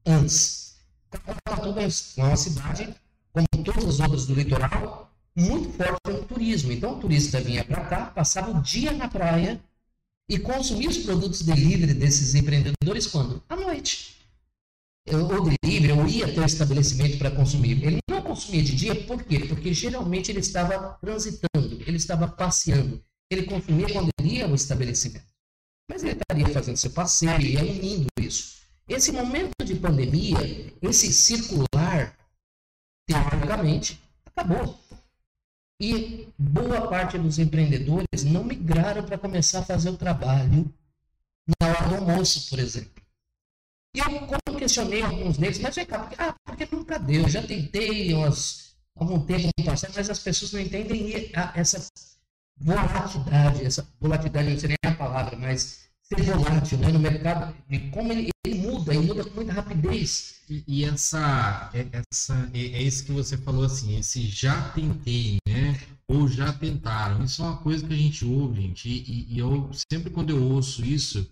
antes? Caraguatatuba é uma cidade, como todas as outras do litoral, muito forte no turismo. Então o turista vinha para cá, passava o dia na praia e consumia os produtos delivery desses empreendedores quando? À noite. O delivery, eu ia até o estabelecimento para consumir. Ele não consumia de dia, por quê? Porque geralmente ele estava transitando, ele estava passeando. Ele consumia quando ele ia ao estabelecimento. Mas ele estaria fazendo seu passeio, ia unindo isso. Esse momento de pandemia, esse circular, teoricamente, acabou. E boa parte dos empreendedores não migraram para começar a fazer o trabalho na hora do almoço, por exemplo. E eu, quando questionei alguns deles, mas vem cá, porque, ah, porque nunca deu, eu já tentei umas, algum tempo passado, mas as pessoas não entendem essa volatilidade, essa volatilidade, não sei nem a palavra, mas ser volátil né, no mercado, e como ele, ele muda, e muda com muita rapidez. E, e essa, é, essa é, é, isso que você falou assim, esse já tentei, né? Ou já tentaram. Isso é uma coisa que a gente ouve, gente. E, e eu sempre quando eu ouço isso,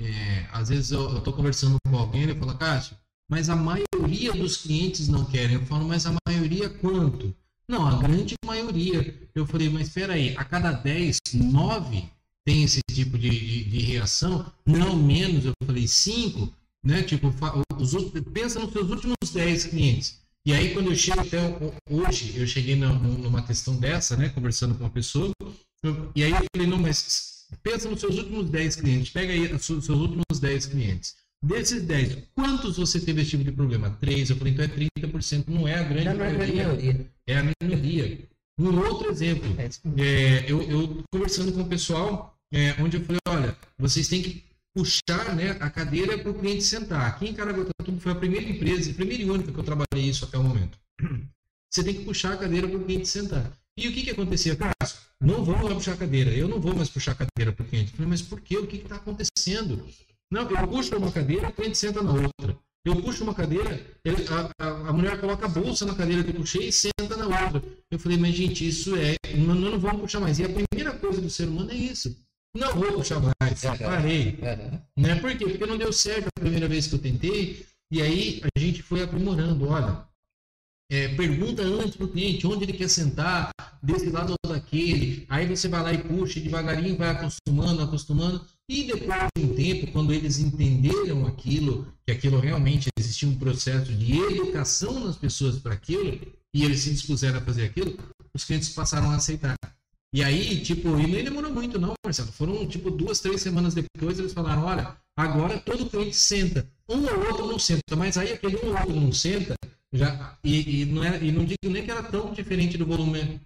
é, às vezes eu estou conversando com alguém, ele fala, Cássio, mas a maioria dos clientes não querem. Eu falo, mas a maioria quanto? Não, a grande maioria. Eu falei, mas espera aí, a cada 10, 9 tem esse tipo de, de, de, reação, não menos, eu falei cinco, né? Tipo, os outros, pensa nos seus últimos 10 clientes. E aí, quando eu chego até hoje, eu cheguei numa questão dessa, né? Conversando com uma pessoa, e aí eu falei, não, mas pensa nos seus últimos 10 clientes, pega aí os seus últimos 10 clientes. Desses 10, quantos você teve esse tipo de problema? 3, eu falei, então é 30%, não é a grande maioria. É a minoria. Um outro exemplo, é, é, eu, eu conversando com o pessoal, é, onde eu falei, olha, vocês têm que puxar né, a cadeira para o cliente sentar. Aqui em Caraguatatuba foi a primeira empresa, a primeira e única que eu trabalhei isso até o momento. Você tem que puxar a cadeira para o cliente sentar. E o que, que acontecia, Cássio? Não vou mais puxar a cadeira. Eu não vou mais puxar a cadeira para o cliente. Eu falei, mas por quê? O que está acontecendo? Não, eu puxo uma cadeira, o cliente senta na outra. Eu puxo uma cadeira, ele, a, a, a, mulher coloca a bolsa na cadeira que eu puxei e senta na outra. Eu falei, mas gente, isso é. Não, não vamos puxar mais. E a primeira coisa do ser humano é isso. Não vou puxar mais, parei. Né? Por quê? Porque não deu certo a primeira vez que eu tentei, e aí a gente foi aprimorando. Olha, é, pergunta antes para o cliente onde ele quer sentar, desse lado ou daquele. Aí você vai lá e puxa, devagarinho vai acostumando, acostumando. E depois de um tempo, quando eles entenderam aquilo, que aquilo realmente existia um processo de educação nas pessoas para aquilo, e eles se dispuseram a fazer aquilo, os clientes passaram a aceitar. E aí, tipo, e nem demorou muito, não, Marcelo. Foram, tipo, duas, três semanas depois, eles falaram: olha, agora todo cliente senta. Um ou outro não senta, mas aí aquele um ou outro não senta, já, e, e, não era, e não digo nem que era tão diferente do volume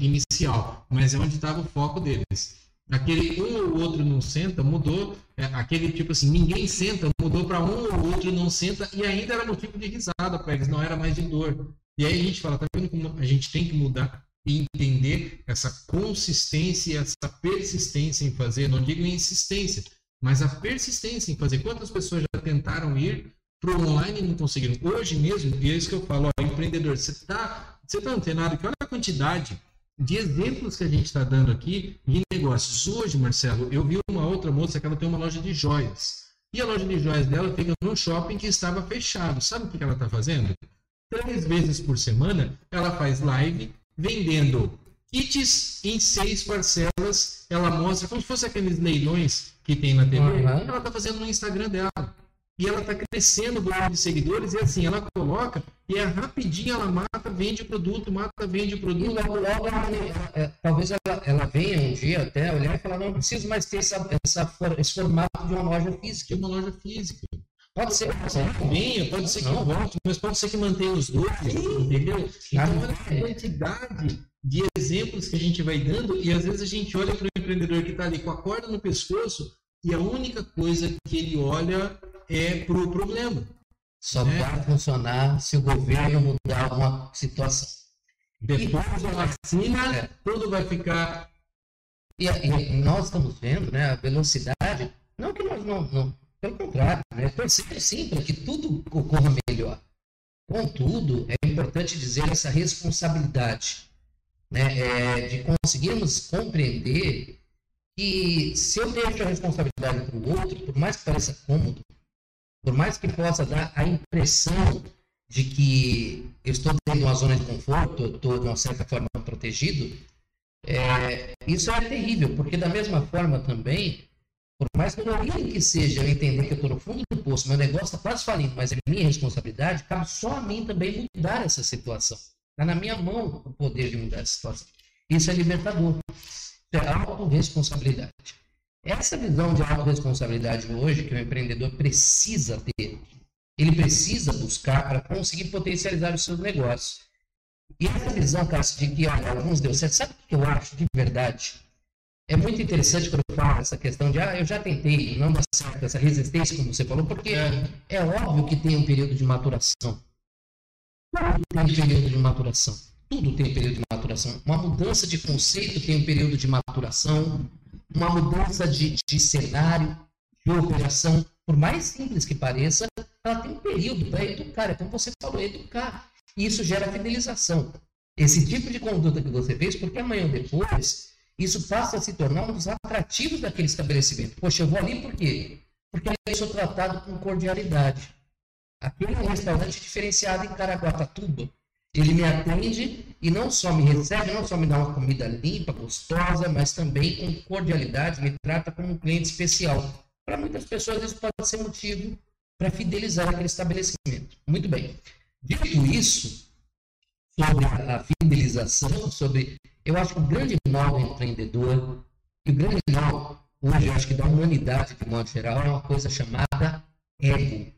inicial, mas é onde estava o foco deles. Aquele um ou outro não senta, mudou. É, aquele tipo assim, ninguém senta, mudou para um ou outro não senta, e ainda era motivo de risada para eles, não era mais de dor. E aí a gente fala, tá vendo como a gente tem que mudar e entender essa consistência, essa persistência em fazer, não digo insistência, mas a persistência em fazer. Quantas pessoas já tentaram ir para o online e não conseguiram? Hoje mesmo, e é isso que eu falo, ó, empreendedor, você está você tá antenado que olha a quantidade de exemplos que a gente está dando aqui de negócios. Hoje, Marcelo, eu vi uma outra moça que ela tem uma loja de joias. E a loja de joias dela fica num shopping que estava fechado. Sabe o que ela está fazendo? Três vezes por semana, ela faz live vendendo kits em seis parcelas. Ela mostra como se fosse aqueles leilões que tem na TV. Uhum. Ela está fazendo no Instagram dela. E ela está crescendo o número de seguidores. E assim, ela coloca e é rapidinho ela mata, vende o produto, mata, vende o E produto. logo, logo, ela- é, talvez ela, ela venha um dia até olhar e falar, não, não preciso mais ter essa, essa esse formato de uma loja Que é física. uma loja física. Pode ser. Ser. venha, pode ser que Não. volte, mas pode ser que mantenha os dois, entendeu? Então, olha a quantidade de exemplos que a gente vai dando e às vezes a gente olha para o empreendedor que está ali com a corda no pescoço e a única coisa que ele olha é para o problema. Só É. vai funcionar se o governo mudar alguma situação. Depois da vacina, É. tudo vai ficar E, e nós estamos vendo né, a velocidade, não que nós não, não pelo contrário, né, torcer sim para que tudo ocorra melhor. Contudo, é importante dizer essa responsabilidade, né, é, de conseguirmos compreender que se eu deixo a responsabilidade para o outro, por mais que pareça cômodo, por mais que possa dar a impressão de que eu estou dentro de uma zona de conforto, eu estou de uma certa forma protegido, é, isso é terrível, porque da mesma forma também, por mais dolorido que seja eu entender que eu estou no fundo do poço, meu negócio está quase falindo, mas é minha responsabilidade, cabe só a mim também mudar essa situação. Está na minha mão o poder de mudar essa situação. Isso é libertador. É autorresponsabilidade. Essa visão de autorresponsabilidade hoje que o empreendedor precisa ter, ele precisa buscar para conseguir potencializar os seus negócios. E essa visão, Cássio, de que alguns deu certo, sabe o que eu acho de verdade? É muito interessante quando eu falo essa questão de, ah, eu já tentei, não dá certo, essa resistência, como você falou, porque É. é óbvio que tem um período de maturação. Tudo tem período de maturação. Tudo tem período de maturação. Uma mudança de conceito tem um período de maturação. Uma mudança de, de cenário, de operação, por mais simples que pareça, ela tem um período para educar. É como você falou, educar. E isso gera fidelização. Esse tipo de conduta que você fez, porque amanhã ou depois, isso passa a se tornar um dos atrativos daquele estabelecimento. Poxa, eu vou ali por quê? Porque eu sou tratado com cordialidade. Aquele é restaurante diferenciado em Caraguatatuba. Ele me atende e não só me recebe, não só me dá uma comida limpa, gostosa, mas também com cordialidade, me trata como um cliente especial. Para muitas pessoas isso pode ser motivo para fidelizar aquele estabelecimento. Muito bem. Dito isso, sobre a fidelização, sobre. Eu acho que o grande mal do empreendedor, e o grande mal hoje, eu acho que da humanidade de modo geral, é uma coisa chamada ego.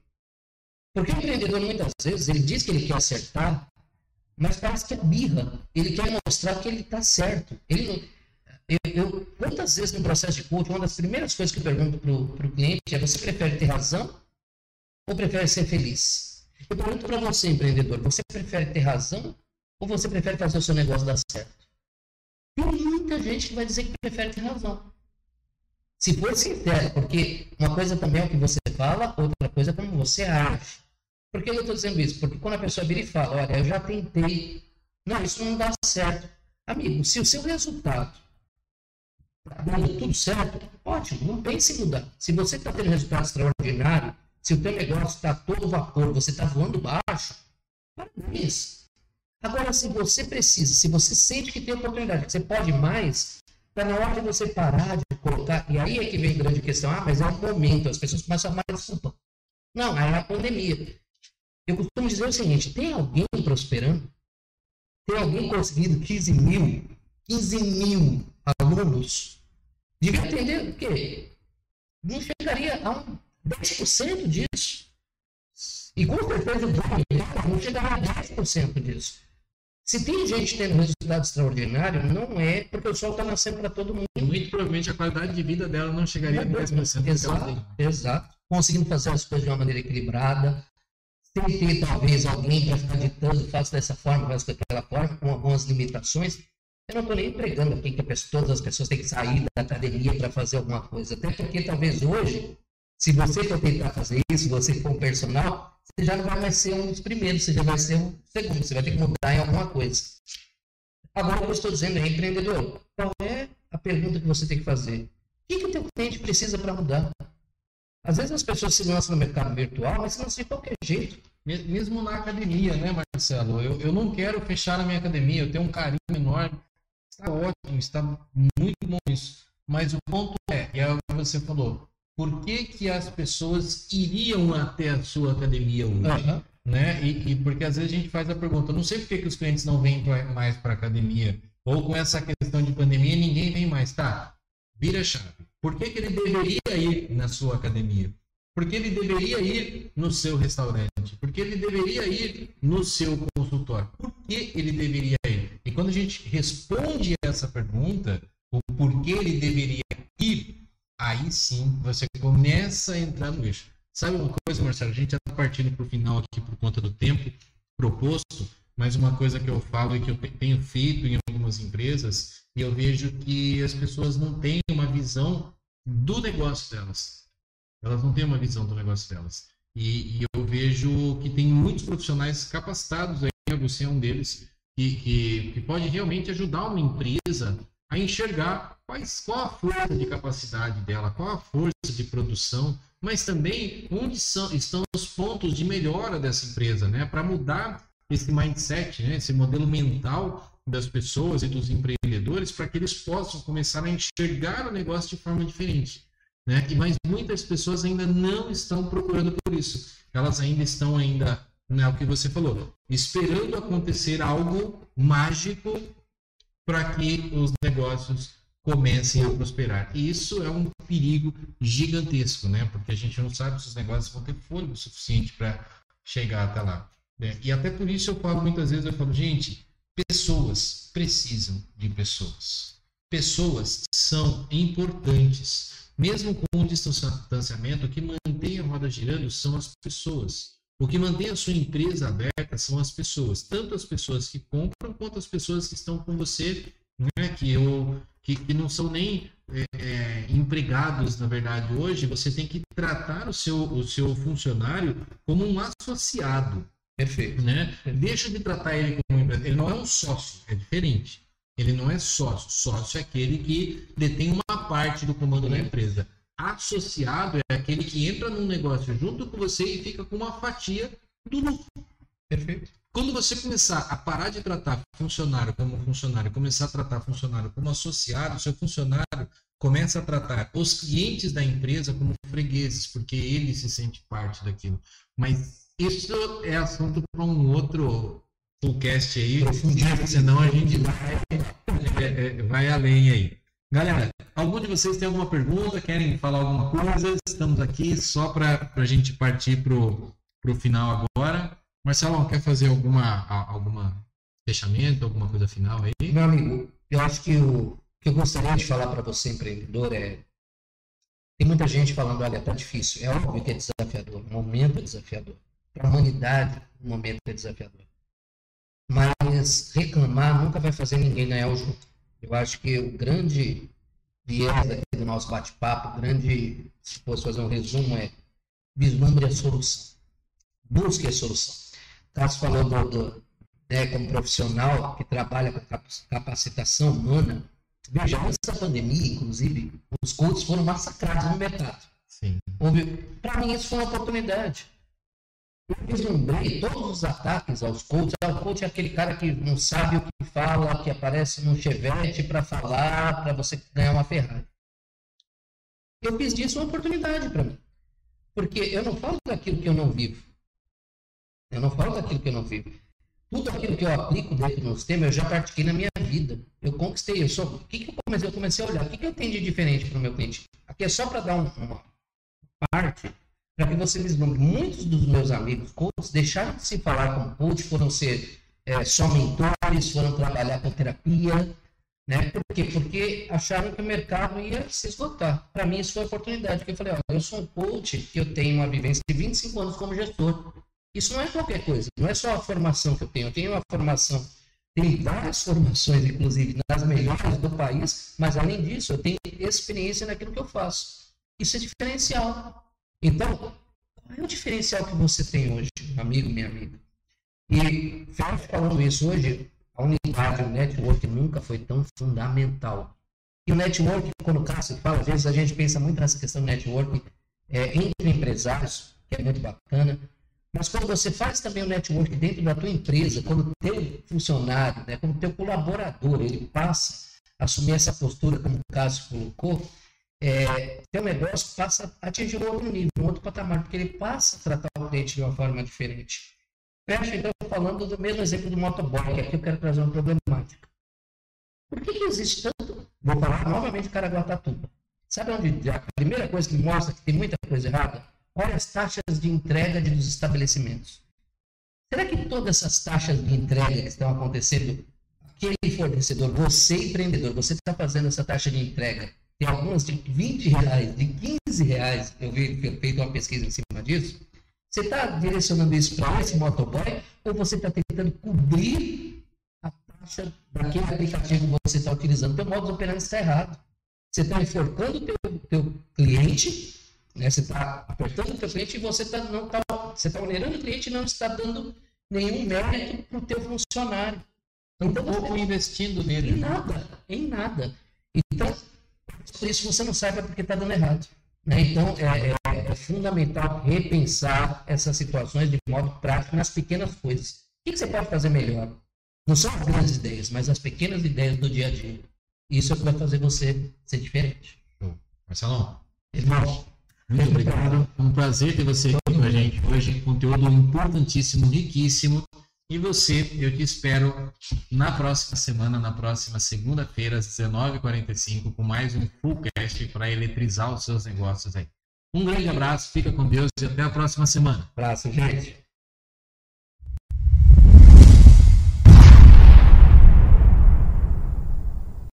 Porque o empreendedor, muitas vezes, ele diz que ele quer acertar, mas parece que é birra. Ele quer mostrar que ele está certo. Ele eu, eu, quantas vezes no processo de coaching, uma das primeiras coisas que eu pergunto para o cliente é: você prefere ter razão ou prefere ser feliz? Eu pergunto para você, empreendedor: você prefere ter razão ou você prefere fazer o seu negócio dar certo? Tem muita gente que vai dizer que prefere ter razão. Se for sincero, porque uma coisa também é o que você fala, outra coisa é como você age. Por que eu estou dizendo isso? Porque quando a pessoa vira e fala, olha, eu já tentei, não, isso não dá certo. Amigo, se o seu resultado está dando tudo certo, ótimo, não pense em mudar. Se você está tendo resultado extraordinário, se o teu negócio está todo vapor, você está voando baixo, parabéns. Agora, se você precisa, se você sente que tem oportunidade, que você pode mais, está na hora de você parar de colocar. E aí é que vem a grande questão. Ah, mas é um momento, as pessoas começam a arrumar desculpa. Não, aí é a pandemia. Eu costumo dizer o seguinte: tem alguém prosperando? Tem alguém conseguindo 15 mil, 15 mil alunos? Devia atender o quê? Não chegaria a um 10% disso. E com certeza o dono não chegaria a 10% disso. Se tem gente tendo resultado extraordinário, não é porque o sol está nascendo para todo mundo. Muito provavelmente a qualidade de vida dela não chegaria a 10%. Exato, exato. Conseguindo fazer as coisas de uma maneira equilibrada, sem ter talvez alguém para ficar ditando, faça dessa forma, faça daquela forma, com algumas limitações. Eu não estou nem pregando aqui que todas as pessoas têm que sair da academia para fazer alguma coisa. Até porque talvez hoje, se você for tentar fazer isso, você for um personal, você já não vai mais ser um dos primeiros, você já vai ser um segundo, você vai ter que mudar em alguma coisa. Agora, o que eu estou dizendo é, empreendedor, qual é a pergunta que você tem que fazer? O que, que o teu cliente precisa para mudar? Às vezes as pessoas se lançam no mercado virtual, mas se lançam de qualquer jeito. Mesmo na academia, né, Marcelo? Eu, eu não quero fechar a minha academia, eu tenho um carinho enorme. Está ótimo, está muito bom isso. Mas o ponto é, e é o que você falou, por que, que as pessoas iriam até a sua academia hoje? Uhum. Né? E, e, porque às vezes a gente faz a pergunta, não sei por que, que os clientes não vêm mais para a academia, ou com essa questão de pandemia ninguém vem mais. Tá, vira chave. Por que, que ele deveria ir na sua academia? Porque ele deveria ir no seu restaurante? Porque ele deveria ir no seu consultório? Por que ele deveria ir? E quando a gente responde essa pergunta, o porquê ele deveria ir, aí sim você começa a entrar no eixo. Sabe uma coisa, Marcelo? A gente está partindo para o final aqui por conta do tempo proposto, mas uma coisa que eu falo e que eu tenho feito em algumas empresas, e eu vejo que as pessoas não têm visão do negócio delas. Elas não têm uma visão do negócio delas. E, e eu vejo que tem muitos profissionais capacitados aí, você é um deles, que, que, que pode realmente ajudar uma empresa a enxergar quais, qual a força de capacidade dela, qual a força de produção, mas também onde são, estão os pontos de melhora dessa empresa, né? Para mudar esse mindset, né? esse modelo mental das pessoas e dos empreendedores, para que eles possam começar a enxergar o negócio de forma diferente. Né? E mas muitas pessoas ainda não estão procurando por isso. Elas ainda estão ainda, né, o que você falou, esperando acontecer algo mágico para que os negócios comecem a prosperar. E isso é um perigo gigantesco, né? Porque a gente não sabe se os negócios vão ter fôlego suficiente para chegar até lá. Né? E até por isso eu falo muitas vezes, eu falo, gente, pessoas precisam de pessoas. Pessoas são importantes. Mesmo com o distanciamento, o que mantém a roda girando são as pessoas. O que mantém a sua empresa aberta são as pessoas, tanto as pessoas que compram quanto as pessoas que estão com você, né? que, eu, que, que não são nem é, é, empregados, na verdade, hoje. Você tem que tratar o seu, o seu funcionário como um associado. Perfeito. Né? Deixa de tratar ele como um empresário. Ele não é um sócio, é diferente. Ele não é sócio. Sócio é aquele que detém uma parte do comando da empresa. Associado é aquele que entra num negócio junto com você e fica com uma fatia do lucro. Perfeito. Quando você começar a parar de tratar funcionário como funcionário, começar a tratar funcionário como associado, seu funcionário começa a tratar os clientes da empresa como fregueses, porque ele se sente parte daquilo. Mas isso é assunto para um outro podcast aí, senão a gente vai, é, é, vai além aí. Galera, algum de vocês tem alguma pergunta? Querem falar alguma coisa? Estamos aqui só para a gente partir para o final agora. Marcelo, quer fazer alguma, alguma fechamento, alguma coisa final aí? Meu amigo, eu acho que o que eu gostaria de falar para você, empreendedor, é. Tem muita gente falando, olha, tá difícil. É óbvio que é desafiador, o momento é desafiador. Para a humanidade, o momento é desafiador. Mas reclamar nunca vai fazer ninguém ganhar o jogo. Eu acho que o grande viés aqui do nosso bate-papo, grande, se fosse fazer um resumo, é vislumbre a solução. Busque a solução. Cássio falou do, né, como profissional que trabalha com capacitação humana. Veja, antes da pandemia, inclusive, os coaches foram massacrados no mercado. Para mim, isso foi uma oportunidade. Vislumbrei todos os ataques aos coaches. Ah, o coach é aquele cara que não sabe o que fala, que aparece no chevette para falar, para você ganhar uma Ferrari. Eu fiz disso uma oportunidade para mim. Porque eu não falo daquilo que eu não vivo. Eu não falo daquilo que eu não vivo. Tudo aquilo que eu aplico dentro do sistema, eu já pratiquei na minha vida. Eu conquistei. Eu só, o que, que eu comecei? Eu comecei a olhar. O que, que eu tenho de diferente para o meu cliente? Aqui é só para dar um, uma parte para que você vislumbre. Muitos dos meus amigos coaches deixaram de se falar como coach, foram ser é, só mentores, foram trabalhar com terapia. Né? Por quê? Porque acharam que o mercado ia se esgotar. Para mim, isso foi a oportunidade. que eu falei, ó, eu sou um coach que eu tenho uma vivência de 25 anos como gestor. Isso não é qualquer coisa, não é só a formação que eu tenho. Eu tenho uma formação, tenho várias formações, inclusive, nas melhores do país, mas além disso, eu tenho experiência naquilo que eu faço. Isso é diferencial. Então, qual é o diferencial que você tem hoje, amigo, minha amiga? E, falando isso hoje, a unidade, o network nunca foi tão fundamental. E o network, quando o Cássio fala, às vezes a gente pensa muito nessa questão do network é, entre empresários, que é muito bacana, mas quando você faz também o network dentro da tua empresa, quando o teu funcionário, né, como teu colaborador, ele passa a assumir essa postura, como o Cássio colocou, é, teu negócio passa a atingir um outro nível, um outro patamar, porque ele passa a tratar o cliente de uma forma diferente. Fecho então falando do mesmo exemplo do motoboy, que aqui eu quero trazer uma problemática. Por que, que existe tanto? Vou falar novamente Caraguatatuba. Sabe onde a primeira coisa que mostra que tem muita coisa errada? Olha as taxas de entrega dos estabelecimentos. Será que todas essas taxas de entrega que estão acontecendo, aquele fornecedor, você empreendedor, você está fazendo essa taxa de entrega, tem algumas de 20 reais, de 15 reais, eu vi feito uma pesquisa em cima disso, você está direcionando isso para esse motoboy ou você está tentando cobrir a taxa daquele aplicativo que você está utilizando? O teu modo de operando está errado. Você está enforcando o teu, teu cliente, né? você está apertando o teu cliente e você tá, não está você está onerando o cliente e não está dando nenhum mérito para o teu funcionário. Então, um pouco investindo nele. Em nada, em nada. Então, por isso você não sabe porque está dando errado. Né? Então, é, é, é, fundamental repensar essas situações de modo prático nas pequenas coisas. O que, você pode fazer melhor? Não são as grandes ideias, mas as pequenas ideias do dia a dia. Isso é o que vai fazer você ser diferente. Marcelão, irmão, muito obrigado. Um prazer ter você aqui com a gente hoje. Conteúdo importantíssimo, riquíssimo. E você, eu te espero na próxima semana, na próxima segunda-feira, às 19h45, com mais um Fullcast para eletrizar os seus negócios aí. Um grande abraço, fica com Deus e até a próxima semana. Abraço, gente.